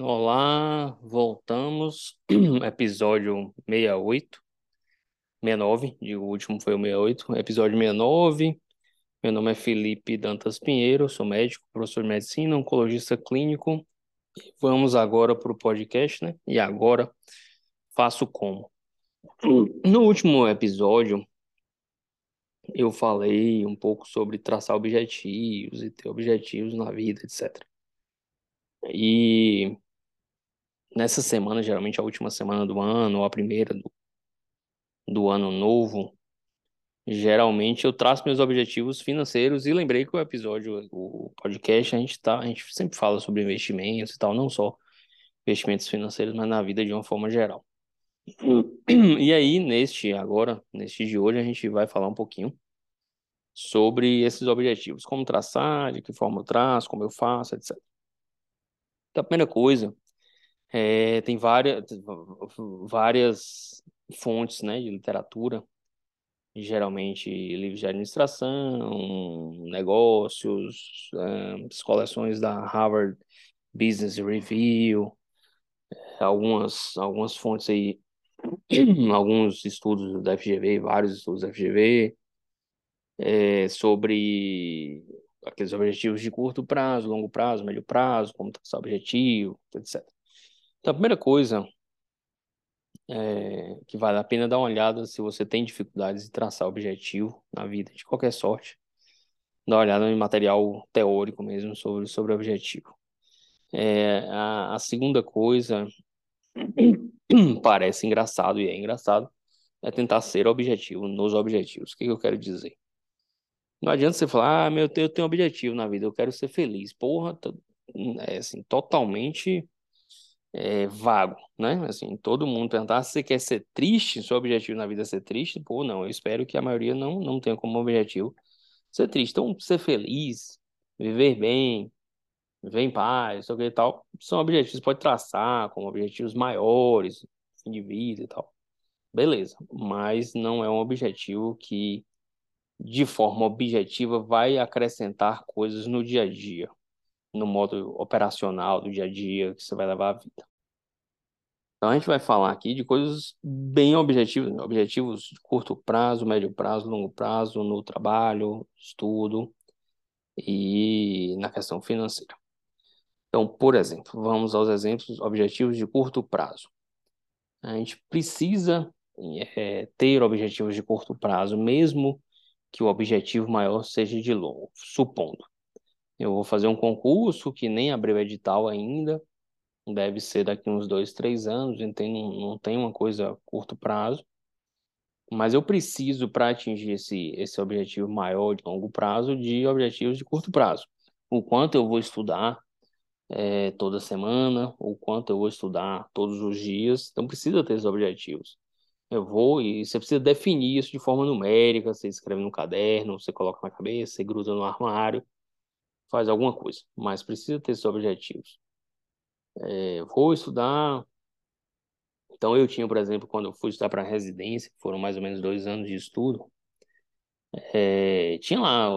Olá, voltamos. Episódio 68. 69, e o último foi o 68. Episódio 69. Meu nome é Felipe Dantas Pinheiro, sou médico, professor de medicina, oncologista clínico. Vamos agora para o podcast, né? E agora faço como? No último episódio, eu falei um pouco sobre traçar objetivos e ter objetivos na vida, etc. E nessa semana, geralmente a última semana do ano, ou a primeira do, do ano novo, geralmente eu traço meus objetivos financeiros e lembrei que o episódio, o podcast, a gente tá, a gente sempre fala sobre investimentos e tal, não só investimentos financeiros, mas na vida de uma forma geral. E aí, neste agora, neste de hoje, a gente vai falar um pouquinho sobre esses objetivos, como traçar, de que forma eu traço, como eu faço, etc. Então, a primeira coisa, é, tem várias, várias fontes né, de literatura, geralmente livros de administração, negócios, as coleções da Harvard Business Review, algumas, algumas fontes aí, alguns estudos da FGV, vários estudos da FGV, é, sobre aqueles objetivos de curto prazo, longo prazo, médio prazo, como traçar objetivo, etc. Então, a primeira coisa é, que vale a pena dar uma olhada se você tem dificuldades de traçar objetivo na vida, de qualquer sorte, dar uma olhada em material teórico mesmo sobre, sobre objetivo. É, a, a segunda coisa parece engraçado e é engraçado é tentar ser objetivo nos objetivos. O que, que eu quero dizer? Não adianta você falar, ah, meu, eu tenho objetivo na vida, eu quero ser feliz. Porra, é assim, totalmente é, vago, né? Assim, todo mundo perguntar se você quer ser triste, seu objetivo na vida é ser triste, pô, não, eu espero que a maioria não, não tenha como objetivo ser triste. Então, ser feliz, viver bem, viver em paz, sei o que e tal, são objetivos que pode traçar como objetivos maiores, fim de vida e tal. Beleza, mas não é um objetivo que, de forma objetiva, vai acrescentar coisas no dia a dia no modo operacional do dia a dia que você vai levar a vida. Então a gente vai falar aqui de coisas bem objetivas, objetivos de curto prazo, médio prazo, longo prazo, no trabalho, estudo e na questão financeira. Então, por exemplo, vamos aos exemplos objetivos de curto prazo. A gente precisa é, ter objetivos de curto prazo, mesmo que o objetivo maior seja de longo, supondo eu vou fazer um concurso que nem abriu edital ainda, deve ser daqui uns dois, três anos, então não, tem uma coisa a curto prazo. Mas eu preciso, para atingir esse, esse objetivo maior de longo prazo, de objetivos de curto prazo. O quanto eu vou estudar é, toda semana, o quanto eu vou estudar todos os dias. Então, precisa ter esses objetivos. Eu vou e você precisa definir isso de forma numérica. Você escreve no caderno, você coloca na cabeça, você gruda no armário faz alguma coisa, mas precisa ter esses objetivos. É, vou estudar. Então, eu tinha, por exemplo, quando eu fui estudar para residência, foram mais ou menos dois anos de estudo, é, tinha lá,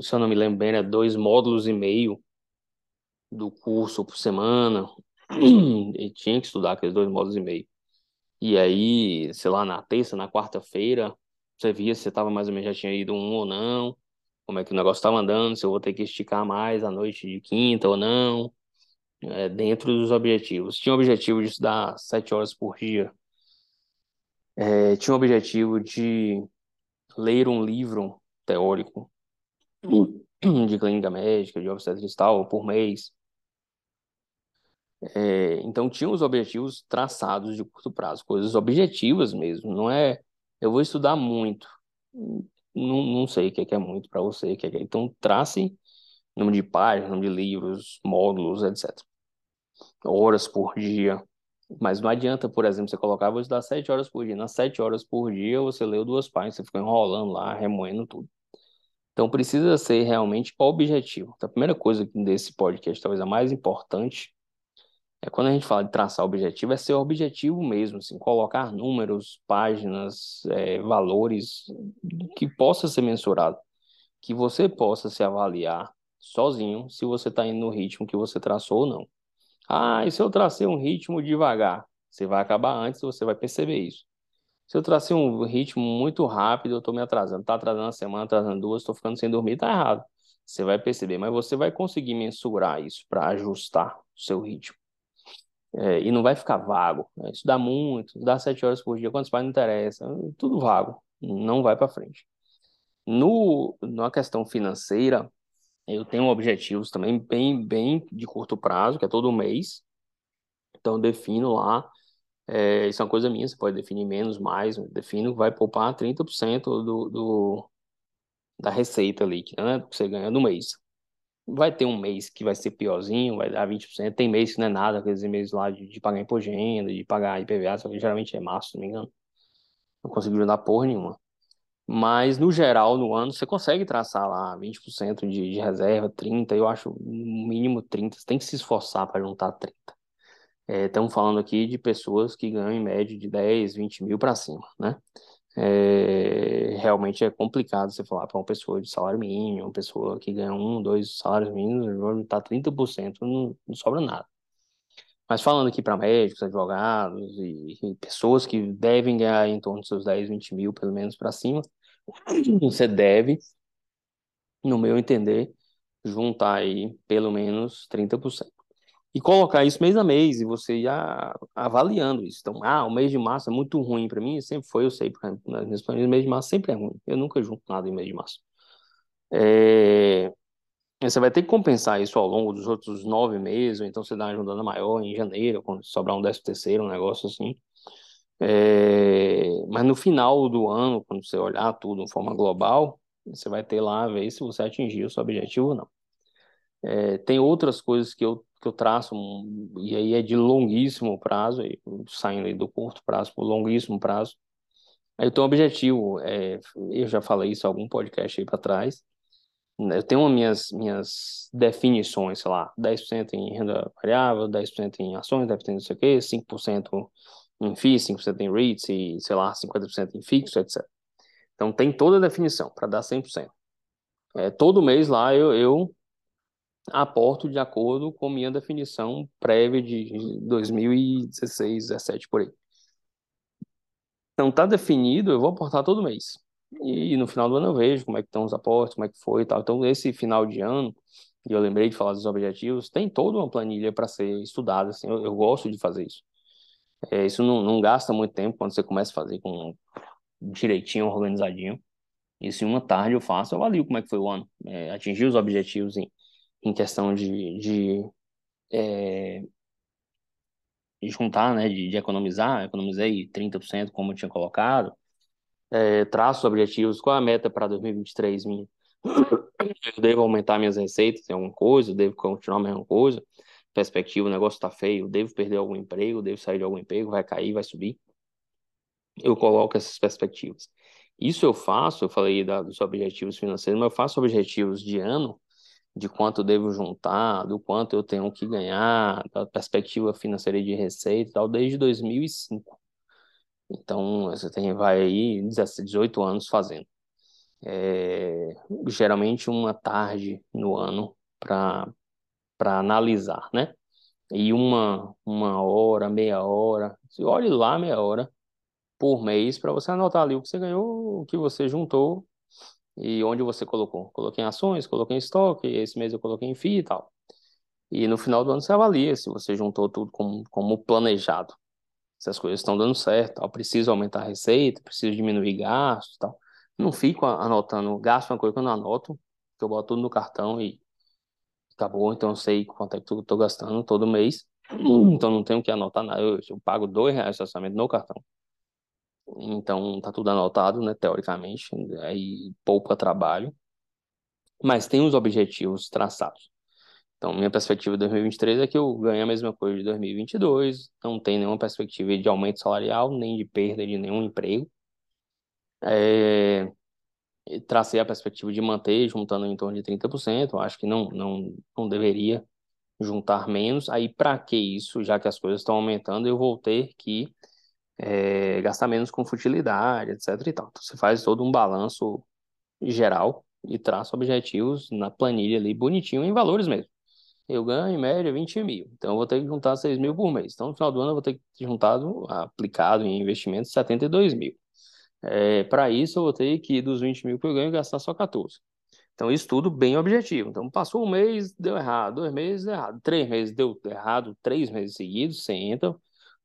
se eu não me lembro bem, era dois módulos e meio do curso por semana, e tinha que estudar aqueles dois módulos e meio. E aí, sei lá, na terça, na quarta-feira, você via se você estava mais ou menos já tinha ido um ou não como é que o negócio estava andando, se eu vou ter que esticar mais a noite de quinta ou não, é, dentro dos objetivos. Tinha o objetivo de estudar sete horas por dia. É, tinha o objetivo de ler um livro teórico de clínica médica, de obstetrícia e tal, por mês. É, então, tinha os objetivos traçados de curto prazo, coisas objetivas mesmo, não é eu vou estudar muito não, não sei o que é, que é muito para você. Que é, que é. Então, trace número de páginas, número de livros, módulos, etc. Horas por dia. Mas não adianta, por exemplo, você colocar, vou estudar sete horas por dia. Nas sete horas por dia, você leu duas páginas, você ficou enrolando lá, remoendo tudo. Então precisa ser realmente objetivo. Então, a primeira coisa desse podcast, talvez a mais importante, é quando a gente fala de traçar objetivo, é ser objetivo mesmo, assim, colocar números, páginas, é, valores que possa ser mensurado, que você possa se avaliar sozinho se você está indo no ritmo que você traçou ou não. Ah, e se eu tracei um ritmo devagar? Você vai acabar antes, você vai perceber isso. Se eu tracei um ritmo muito rápido, eu estou me atrasando. Está atrasando uma semana, atrasando duas, estou ficando sem dormir, está errado. Você vai perceber, mas você vai conseguir mensurar isso para ajustar o seu ritmo. É, e não vai ficar vago. Né? Estudar muito, estudar sete horas por dia, quantos pais não interessa, tudo vago, não vai para frente. No, na questão financeira, eu tenho objetivos também bem, bem de curto prazo, que é todo mês. Então, defino lá, é, isso é uma coisa minha, você pode definir menos, mais, defino, vai poupar 30% do, do, da receita líquida, né, que você ganha no mês. Vai ter um mês que vai ser piorzinho, vai dar 20%, tem mês que não é nada, aqueles meses lá de, de pagar imposto de pagar IPVA, só que geralmente é março, se não me engano. Não consigo juntar porra nenhuma. Mas, no geral, no ano, você consegue traçar lá 20% de, de reserva, 30%, eu acho no mínimo 30%, você tem que se esforçar para juntar 30%. É, estamos falando aqui de pessoas que ganham em média de 10, 20 mil para cima, né? É, realmente é complicado você falar para uma pessoa de salário mínimo, uma pessoa que ganha um, dois salários mínimos, tá 30%, não, não sobra nada. Mas falando aqui para médicos, advogados e, e, pessoas que devem ganhar em torno de seus 10, 20 mil, pelo menos para cima, você deve, no meu entender, juntar aí pelo menos 30%. E colocar isso mês a mês e você ir avaliando isso. Então, ah, o mês de março é muito ruim para mim, sempre foi, eu sei, por exemplo, nas planilhas, o mês de março sempre é ruim. Eu nunca junto nada em mês de março. É, você vai ter que compensar isso ao longo dos outros nove meses, ou então você dá uma ajudando maior em janeiro, quando sobrar um décimo terceiro, um negócio assim. É... Mas no final do ano, quando você olhar tudo de forma global, você vai ter lá a ver se você atingiu o seu objetivo ou não. É... Tem outras coisas que eu, que eu traço, e aí é de longuíssimo prazo, saindo do curto prazo para o longuíssimo prazo. Eu tenho um objetivo, é... eu já falei isso em algum podcast aí para trás, né, eu tenho minhas, minhas definições, sei lá, 10% em renda variável, 10% em ações, 10% em não sei o quê, 5% em FIIs, 5% em REITs e, sei lá, 50% em fixo, etc. Então tem toda a definição para dar 100%. É, todo mês lá eu, eu aporto de acordo com minha definição prévia de 2016, 17 por aí. Então tá definido, eu vou aportar todo mês. E no final do ano eu vejo como é que estão os aportes, como é que foi e tal. Então, esse final de ano, e eu lembrei de falar dos objetivos, tem toda uma planilha para ser estudada, assim, eu, eu, gosto de fazer isso. É, isso não, não gasta muito tempo quando você começa a fazer com direitinho, organizadinho. Isso em uma tarde eu faço, eu avalio como é que foi o ano. É, atingir os objetivos em, em questão de, de, é, juntar, né, de, de economizar, economizei 30% como eu tinha colocado, é, traço objetivos, qual é a meta para 2023 minha? Eu devo aumentar minhas receitas em alguma coisa, devo continuar a mesma coisa, perspectiva, o negócio está feio, devo perder algum emprego, devo sair de algum emprego, vai cair, vai subir. Eu coloco essas perspectivas. Isso eu faço, eu falei da, dos objetivos financeiros, mas eu faço objetivos de ano, de quanto eu devo juntar, do quanto eu tenho que ganhar, da perspectiva financeira de receita e tal, desde 2005. Então, você tem, vai aí 18 anos fazendo. É, geralmente uma tarde no ano para analisar, né? E uma, uma hora, meia hora, olhe lá meia hora por mês para você anotar ali o que você ganhou, o que você juntou e onde você colocou. Coloquei em ações, coloquei em estoque, esse mês eu coloquei em FII e tal. E no final do ano você avalia se você juntou tudo como, como planejado se as coisas estão dando certo, tal. preciso aumentar a receita, preciso diminuir gastos, tal. Não fico anotando, gasto uma coisa que eu não anoto, que eu boto tudo no cartão e acabou, então eu sei quanto é que eu estou gastando todo mês, então não tenho que anotar nada, eu, eu pago dois reais de orçamento no cartão. Então tá tudo anotado, né, teoricamente, aí poupa trabalho, mas tem os objetivos traçados. Então, minha perspectiva de 2023 é que eu ganho a mesma coisa de 2022, não tem nenhuma perspectiva de aumento salarial, nem de perda de nenhum emprego. É... tracei a perspectiva de manter juntando em torno de 30%, eu acho que não, não, não deveria juntar menos. Aí, para que isso, já que as coisas estão aumentando, eu vou ter que é, gastar menos com futilidade, etc. E tal. Então, você faz todo um balanço geral e traça objetivos na planilha ali, bonitinho, em valores mesmo. Eu ganho, em média, 20 mil. Então, eu vou ter que juntar 6 mil por mês. Então, no final do ano, eu vou ter que ter juntado, aplicado em investimentos, 72 mil. É, para isso, eu vou ter que, dos 20 mil que eu ganho, gastar só 14. Então, isso tudo bem objetivo. Então, passou um mês, deu errado. Dois meses, deu errado. Três meses, deu errado. Três meses seguidos, você entra,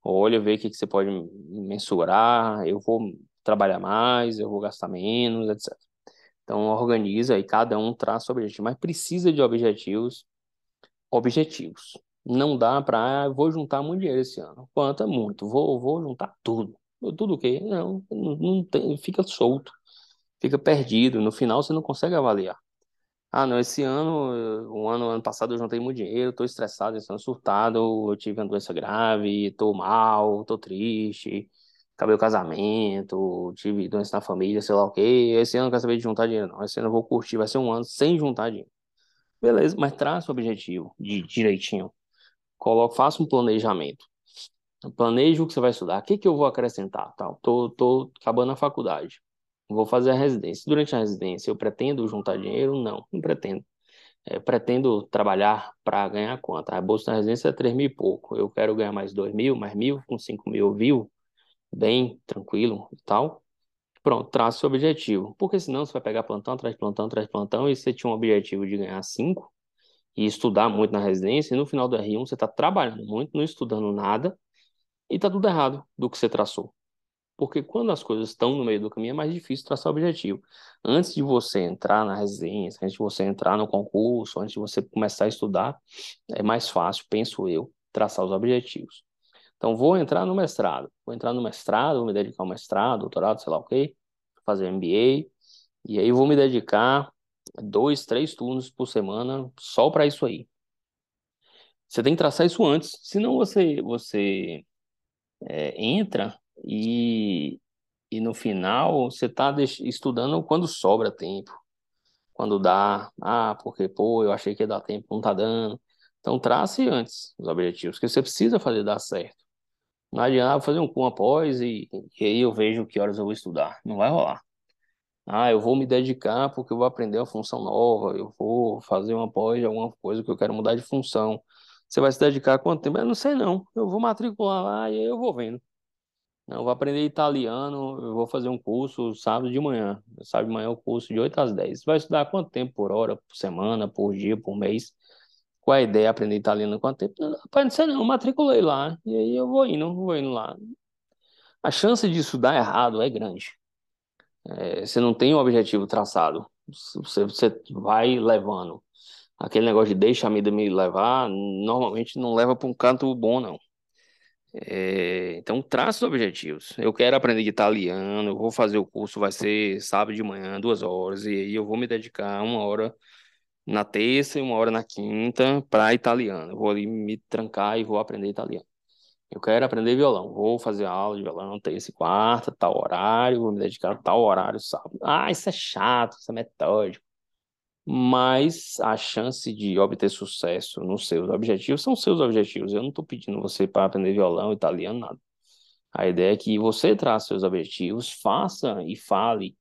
olha, vê o que, que você pode mensurar. Eu vou trabalhar mais, eu vou gastar menos, etc. Então, organiza e cada um traça o objetivo. Mas precisa de objetivos objetivos. Não dá para, ah, vou juntar muito dinheiro esse ano. Quanto é muito? Vou, vou juntar tudo. Tudo o quê? Não, não tem, fica solto, fica perdido. No final você não consegue avaliar. Ah, não, esse ano, um ano, ano passado eu juntei muito dinheiro, tô estressado, esse ano surtado, eu tive uma doença grave, tô mal, tô triste, acabei o casamento, tive doença na família, sei lá o quê. Esse ano eu não quero saber de juntar dinheiro, não. Esse ano eu vou curtir, vai ser um ano sem juntar dinheiro. Beleza, mas traça o objetivo de direitinho. Coloca, faça um planejamento. Planeje o que você vai estudar. O que, que eu vou acrescentar? Tal. Tô, tô acabando a faculdade. Vou fazer a residência. Durante a residência, eu pretendo juntar dinheiro? Não, não pretendo. É, pretendo trabalhar para ganhar quanto? A bolsa da residência é 3 mil e pouco. Eu quero ganhar mais 2 mil, mais mil, com 5 mil, viu? Bem, tranquilo e tal. Pronto, traça o objetivo. Porque senão você vai pegar plantão atrás plantão atrás plantão e você tinha um objetivo de ganhar 5 e estudar muito na residência, e no final do R1 você está trabalhando muito, não estudando nada, e está tudo errado do que você traçou. Porque quando as coisas estão no meio do caminho, é mais difícil traçar o objetivo. Antes de você entrar na residência, antes de você entrar no concurso, antes de você começar a estudar, é mais fácil, penso eu, traçar os objetivos. Então, vou entrar no mestrado. Vou entrar no mestrado, vou me dedicar ao mestrado, doutorado, sei lá o quê, fazer MBA. E aí vou me dedicar dois, três turnos por semana só para isso aí. Você tem que traçar isso antes, senão você você é, entra e, e no final você está estudando quando sobra tempo, quando dá, ah, porque pô, eu achei que ia dar tempo, não está dando. Então trace antes os objetivos que você precisa fazer dar certo. Não adianta fazer um com após e, e aí eu vejo que horas eu vou estudar. Não vai rolar. Ah, eu vou me dedicar porque eu vou aprender uma função nova, eu vou fazer uma pós de alguma coisa que eu quero mudar de função. Você vai se dedicar quanto tempo? Eu não sei não. Eu vou matricular lá e aí eu vou vendo. Não, eu vou aprender italiano, eu vou fazer um curso sábado de manhã. Sábado de manhã é o curso de 8 às 10. Você vai estudar quanto tempo por hora, por semana, por dia, por mês? Qual a ideia de aprender italiano quanto tempo? Rapaz, não sei não, matriculei lá. E aí eu vou indo, vou indo lá. A chance disso dar errado é grande. É, você não tem um objetivo traçado. Você, você vai levando. Aquele negócio de deixa a vida me levar, normalmente não leva para um canto bom, não. É, então, traça os objetivos. Eu quero aprender italiano, eu vou fazer o curso, vai ser sábado de manhã, duas horas, e aí eu vou me dedicar uma hora na terça e uma hora na quinta para italiano. Eu vou ali me trancar e vou aprender italiano. Eu quero aprender violão, vou fazer aula de violão terça e quarta, tal horário, vou me dedicar a tal horário sábado. Ah, isso é chato, isso é metódico. Mas a chance de obter sucesso nos seus objetivos são seus objetivos. Eu não estou pedindo você para aprender violão, italiano, nada. A ideia é que você traça seus objetivos, faça e fale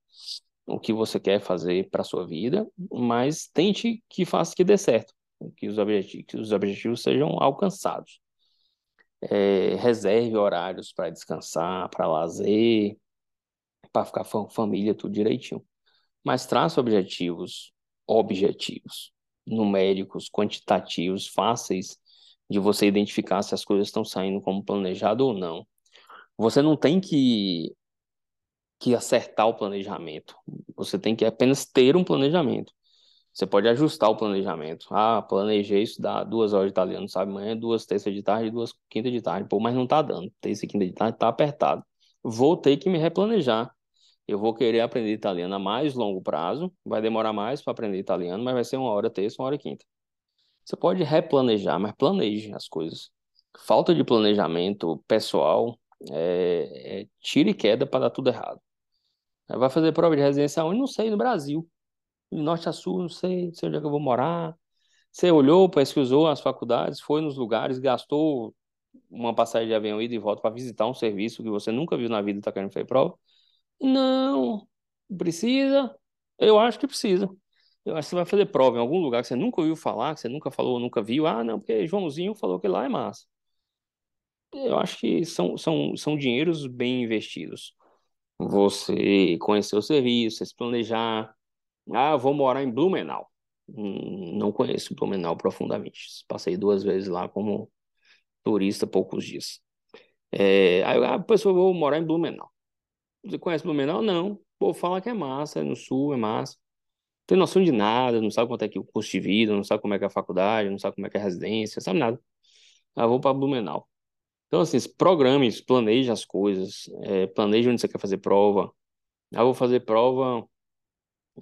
o que você quer fazer para sua vida, mas tente que faça que dê certo, que os objetivos, que os objetivos sejam alcançados. É, reserve horários para descansar, para lazer, para ficar com família, tudo direitinho. Mas traça objetivos, objetivos, numéricos, quantitativos, fáceis de você identificar se as coisas estão saindo como planejado ou não. Você não tem que que acertar o planejamento. Você tem que apenas ter um planejamento. Você pode ajustar o planejamento. Ah, planejei estudar duas horas de italiano, sabe? Amanhã, duas terças de tarde duas quintas de tarde. Pô, mas não tá dando. Terça e quinta de tarde tá apertado. Vou ter que me replanejar. Eu vou querer aprender italiano a mais longo prazo. Vai demorar mais para aprender italiano, mas vai ser uma hora terça, uma hora quinta. Você pode replanejar, mas planeje as coisas. Falta de planejamento pessoal é, é tira e queda para dar tudo errado. Vai fazer prova de residência onde? Não sei, no Brasil. Norte a sul, não sei, não sei onde é que eu vou morar. Você olhou, pesquisou as faculdades, foi nos lugares, gastou uma passagem de avião ida e volta para visitar um serviço que você nunca viu na vida e está querendo fazer prova? Não, precisa. Eu acho que precisa. Eu acho que você vai fazer prova em algum lugar que você nunca ouviu falar, que você nunca falou, nunca viu. Ah, não, porque Joãozinho falou que lá é massa. Eu acho que são, são, são dinheiros bem investidos. Você conhecer o serviço, se planejar. Ah, vou morar em Blumenau. Hum, não conheço Blumenau profundamente. Passei duas vezes lá como turista poucos dias. É, aí a pessoa vou morar em Blumenau. Você conhece Blumenau? Não. Pô, fala que é massa, é no sul, é massa. Não tem noção de nada, não sabe quanto é que o custo de vida, não sabe como é que é a faculdade, não sabe como é que é a residência, sabe nada. Ah, vou para Blumenau. Então, assim, programe, planeje as coisas, é, planeje onde você quer fazer prova. Ah, vou fazer prova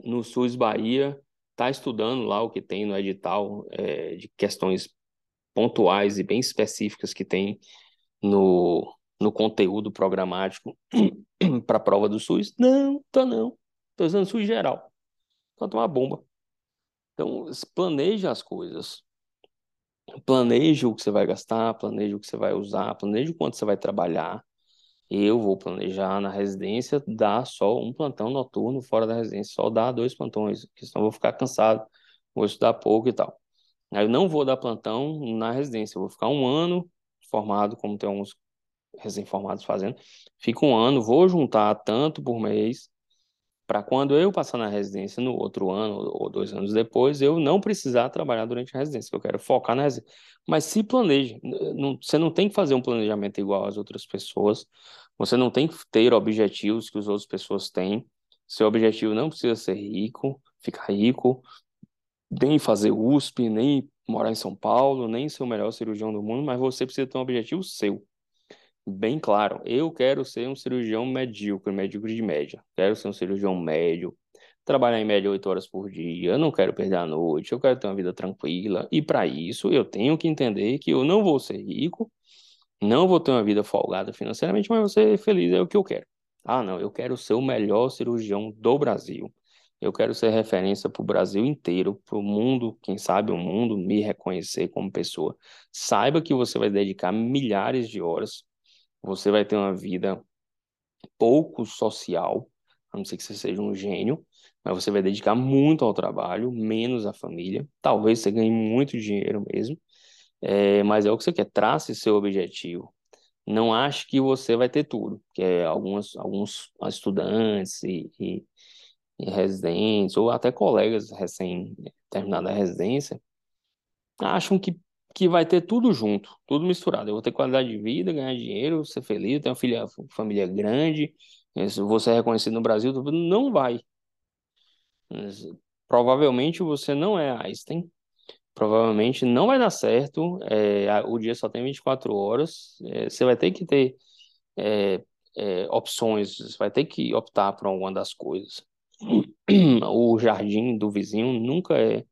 no SUS Bahia, tá estudando lá o que tem no edital é, de questões pontuais e bem específicas que tem no, no conteúdo programático para a prova do SUS? Não, tô não. Tô usando SUS geral. Então, uma bomba. Então, planeje as coisas. Planeje o que você vai gastar, planeje o que você vai usar, planeje o quanto você vai trabalhar. Eu vou planejar na residência dar só um plantão noturno fora da residência, só dar dois plantões, porque senão eu vou ficar cansado, vou estudar pouco e tal. Aí eu não vou dar plantão na residência, eu vou ficar um ano formado, como tem alguns recém-formados fazendo, fico um ano, vou juntar tanto por mês, para quando eu passar na residência no outro ano ou dois anos depois, eu não precisar trabalhar durante a residência, que eu quero focar na residência. Mas se planeje, não, você não tem que fazer um planejamento igual às outras pessoas, você não tem que ter objetivos que as outras pessoas têm. Seu objetivo não precisa ser rico, ficar rico, nem fazer USP, nem morar em São Paulo, nem ser o melhor cirurgião do mundo, mas você precisa ter um objetivo seu bem claro. Eu quero ser um cirurgião medíocre, medíocre de média. Quero ser um cirurgião médio, trabalhar em média oito horas por dia. Eu não quero perder a noite, eu quero ter uma vida tranquila. E para isso, eu tenho que entender que eu não vou ser rico, não vou ter uma vida folgada financeiramente, mas vou ser feliz, é o que eu quero. Ah, não, eu quero ser o melhor cirurgião do Brasil. Eu quero ser referência para o Brasil inteiro, para o mundo, quem sabe o mundo me reconhecer como pessoa. Saiba que você vai dedicar milhares de horas você vai ter uma vida pouco social, a não ser que você seja um gênio, mas você vai dedicar muito ao trabalho, menos à família. Talvez você ganhe muito dinheiro mesmo, é, mas é o que você quer. Trace seu objetivo. Não ache que você vai ter tudo, que é alguns, estudantes e, e, e residentes, ou até colegas recém-terminada a residência, acham que que vai ter tudo junto, tudo misturado. Eu vou ter qualidade de vida, ganhar dinheiro, ser feliz, ter uma filha, família grande, vou ser reconhecido no Brasil, não vai. Provavelmente você não é Einstein, provavelmente não vai dar certo, é, o dia só tem 24 horas, é, você vai ter que ter é, é, opções, você vai ter que optar por alguma das coisas. O jardim do vizinho nunca é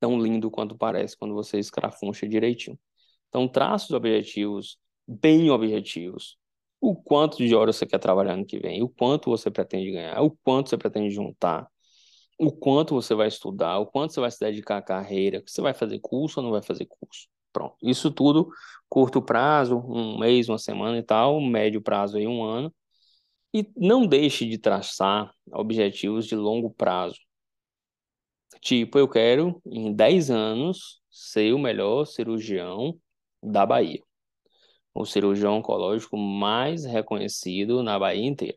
tão lindo quanto parece quando você escrafuncha direitinho. Então, traça os objetivos bem objetivos. O quanto de horas você quer trabalhar ano que vem, o quanto você pretende ganhar, o quanto você pretende juntar, o quanto você vai estudar, o quanto você vai se dedicar à carreira, você vai fazer curso ou não vai fazer curso. Pronto. Isso tudo, curto prazo, um mês, uma semana e tal, médio prazo aí, um ano. E não deixe de traçar objetivos de longo prazo. Tipo, eu quero, em 10 anos, ser o melhor cirurgião da Bahia. O cirurgião oncológico mais reconhecido na Bahia inteira.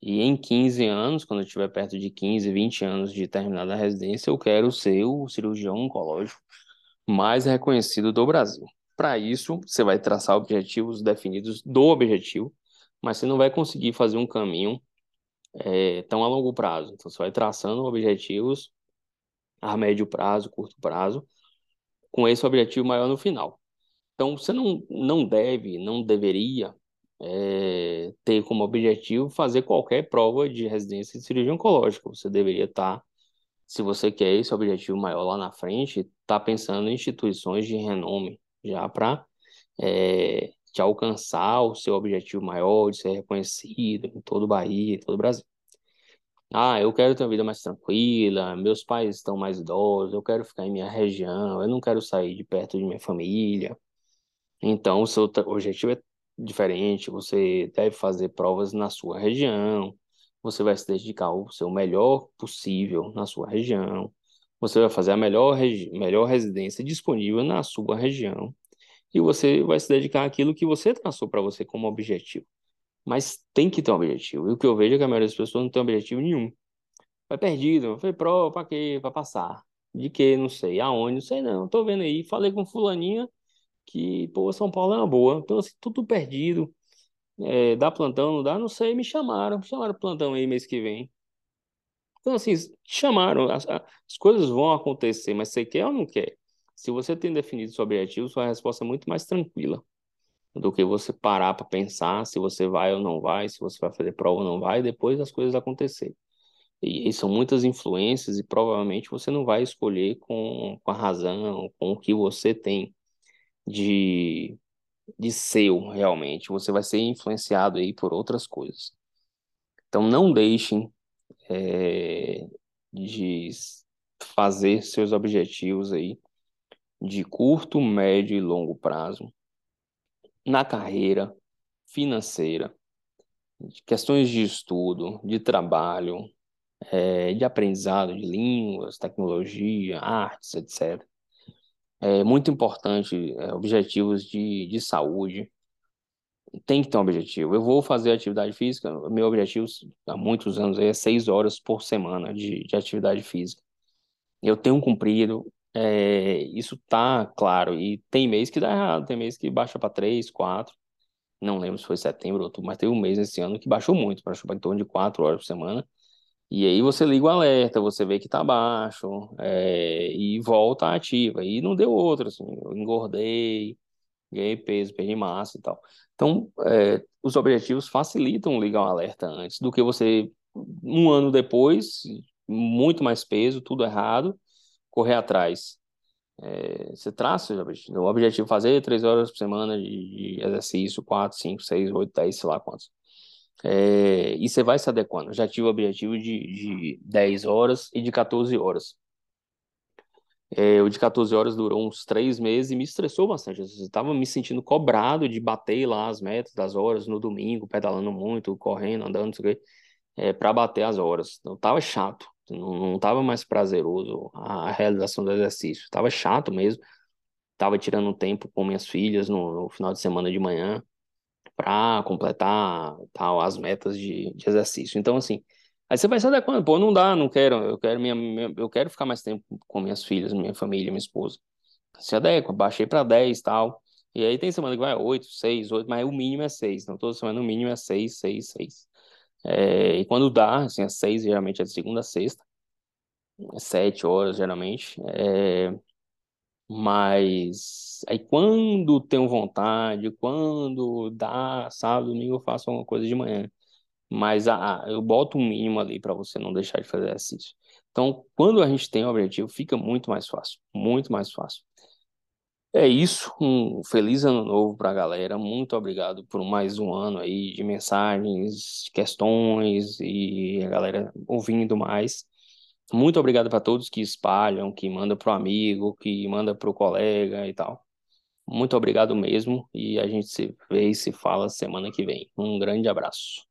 E em 15 anos, quando eu estiver perto de 15, 20 anos de terminar a residência, eu quero ser o cirurgião oncológico mais reconhecido do Brasil. Para isso, você vai traçar objetivos definidos do objetivo, mas você não vai conseguir fazer um caminho é, tão a longo prazo. Então, você vai traçando objetivos a médio prazo, curto prazo, com esse objetivo maior no final. Então, você não, não deve, não deveria é, ter como objetivo fazer qualquer prova de residência de cirurgia oncológica. Você deveria estar, tá, se você quer esse objetivo maior lá na frente, estar tá pensando em instituições de renome, já para é, de alcançar o seu objetivo maior, de ser reconhecido em todo o Bahia, em todo o Brasil. Ah, eu quero ter uma vida mais tranquila, meus pais estão mais idosos, eu quero ficar em minha região, eu não quero sair de perto de minha família. Então, o seu objetivo é diferente, você deve fazer provas na sua região, você vai se dedicar ao seu melhor possível na sua região, você vai fazer a melhor, melhor residência disponível na sua região, e você vai se dedicar àquilo que você traçou para você como objetivo. Mas tem que ter um objetivo. E o que eu vejo é que a maioria das pessoas não tem objetivo nenhum. Vai perdido, foi prova para quê? Para passar. De quê? Não sei. Aonde? Não sei não. Tô vendo aí. Falei com fulaninha que, pô, São Paulo é uma boa. Então, assim, tudo perdido. É, dá plantão, não dá? Não sei. Me chamaram. Me chamaram plantão aí mês que vem. Então, assim, chamaram. As, as coisas vão acontecer, mas você quer ou não quer? Se você tem definido seu objetivo, sua resposta é muito mais tranquila do que você parar para pensar se você vai ou não vai, se você vai fazer prova ou não vai, depois das coisas acontecerem. E, e, são muitas influências e provavelmente você não vai escolher com, com a razão, com o que você tem de, de seu realmente. Você vai ser influenciado aí por outras coisas. Então não deixem é, de fazer seus objetivos aí de curto, médio e longo prazo na carreira financeira, questões de estudo, de trabalho, é, de aprendizado de línguas, tecnologia, artes, etc. É muito importante, é, objetivos de, de saúde. Tem que ter um objetivo. Eu vou fazer atividade física, meu objetivo há muitos anos é seis horas por semana de, de atividade física. Eu tenho cumprido, é, isso tá claro. E tem mês que dá errado, tem mês que baixa para 3, 4. Não lembro se foi setembro ou outubro, mas teve um mês esse ano que baixou muito, baixou para em torno de 4 horas por semana. E aí você liga o alerta, você vê que tá baixo, é, e volta ativa. E não deu outro, assim, eu engordei, ganhei peso, perdi massa e tal. Então, é, os objetivos facilitam ligar um alerta antes do que você, um ano depois, muito mais peso, tudo errado, correr atrás. É, você traça o objetivo. É fazer três horas por semana de, exercício, quatro, cinco, seis, oito, dez, sei lá quantos. É, e você vai se adequando. Já tive o objetivo de, de 10 horas e de 14 horas. É, o de 14 horas durou uns três meses e me estressou bastante. Eu estava me sentindo cobrado de bater lá as metas das horas no domingo, pedalando muito, correndo, andando, não sei o quê, é, para bater as horas. Então tava chato. Não, não tava mais prazeroso a, realização do exercício. Tava chato mesmo. Tava tirando tempo com minhas filhas no, no final de semana de manhã para completar tal as metas de, de exercício. Então, assim, aí você vai se adequando. Pô, não dá, não quero. Eu quero, minha, minha eu quero ficar mais tempo com minhas filhas, minha família, minha esposa. Se adequa, baixei para 10 tal. E aí tem semana que vai 8, 6, 8, mas o mínimo é 6. Então, toda semana o mínimo é 6, 6, 6. É, e quando dá, assim, às seis, geralmente é de segunda a sexta, sete horas, geralmente. É, mas aí quando tenho vontade, quando dá, sábado, domingo, eu faço alguma coisa de manhã. Mas ah, eu boto um mínimo ali para você não deixar de fazer exercício. Então, quando a gente tem um objetivo, fica muito mais fácil, muito mais fácil. É isso, um feliz ano novo para a galera. Muito obrigado por mais um ano aí de mensagens, questões e a galera ouvindo mais. Muito obrigado para todos que espalham, que mandam para o amigo, que manda para o colega e tal. Muito obrigado mesmo e a gente se vê e se fala semana que vem. Um grande abraço.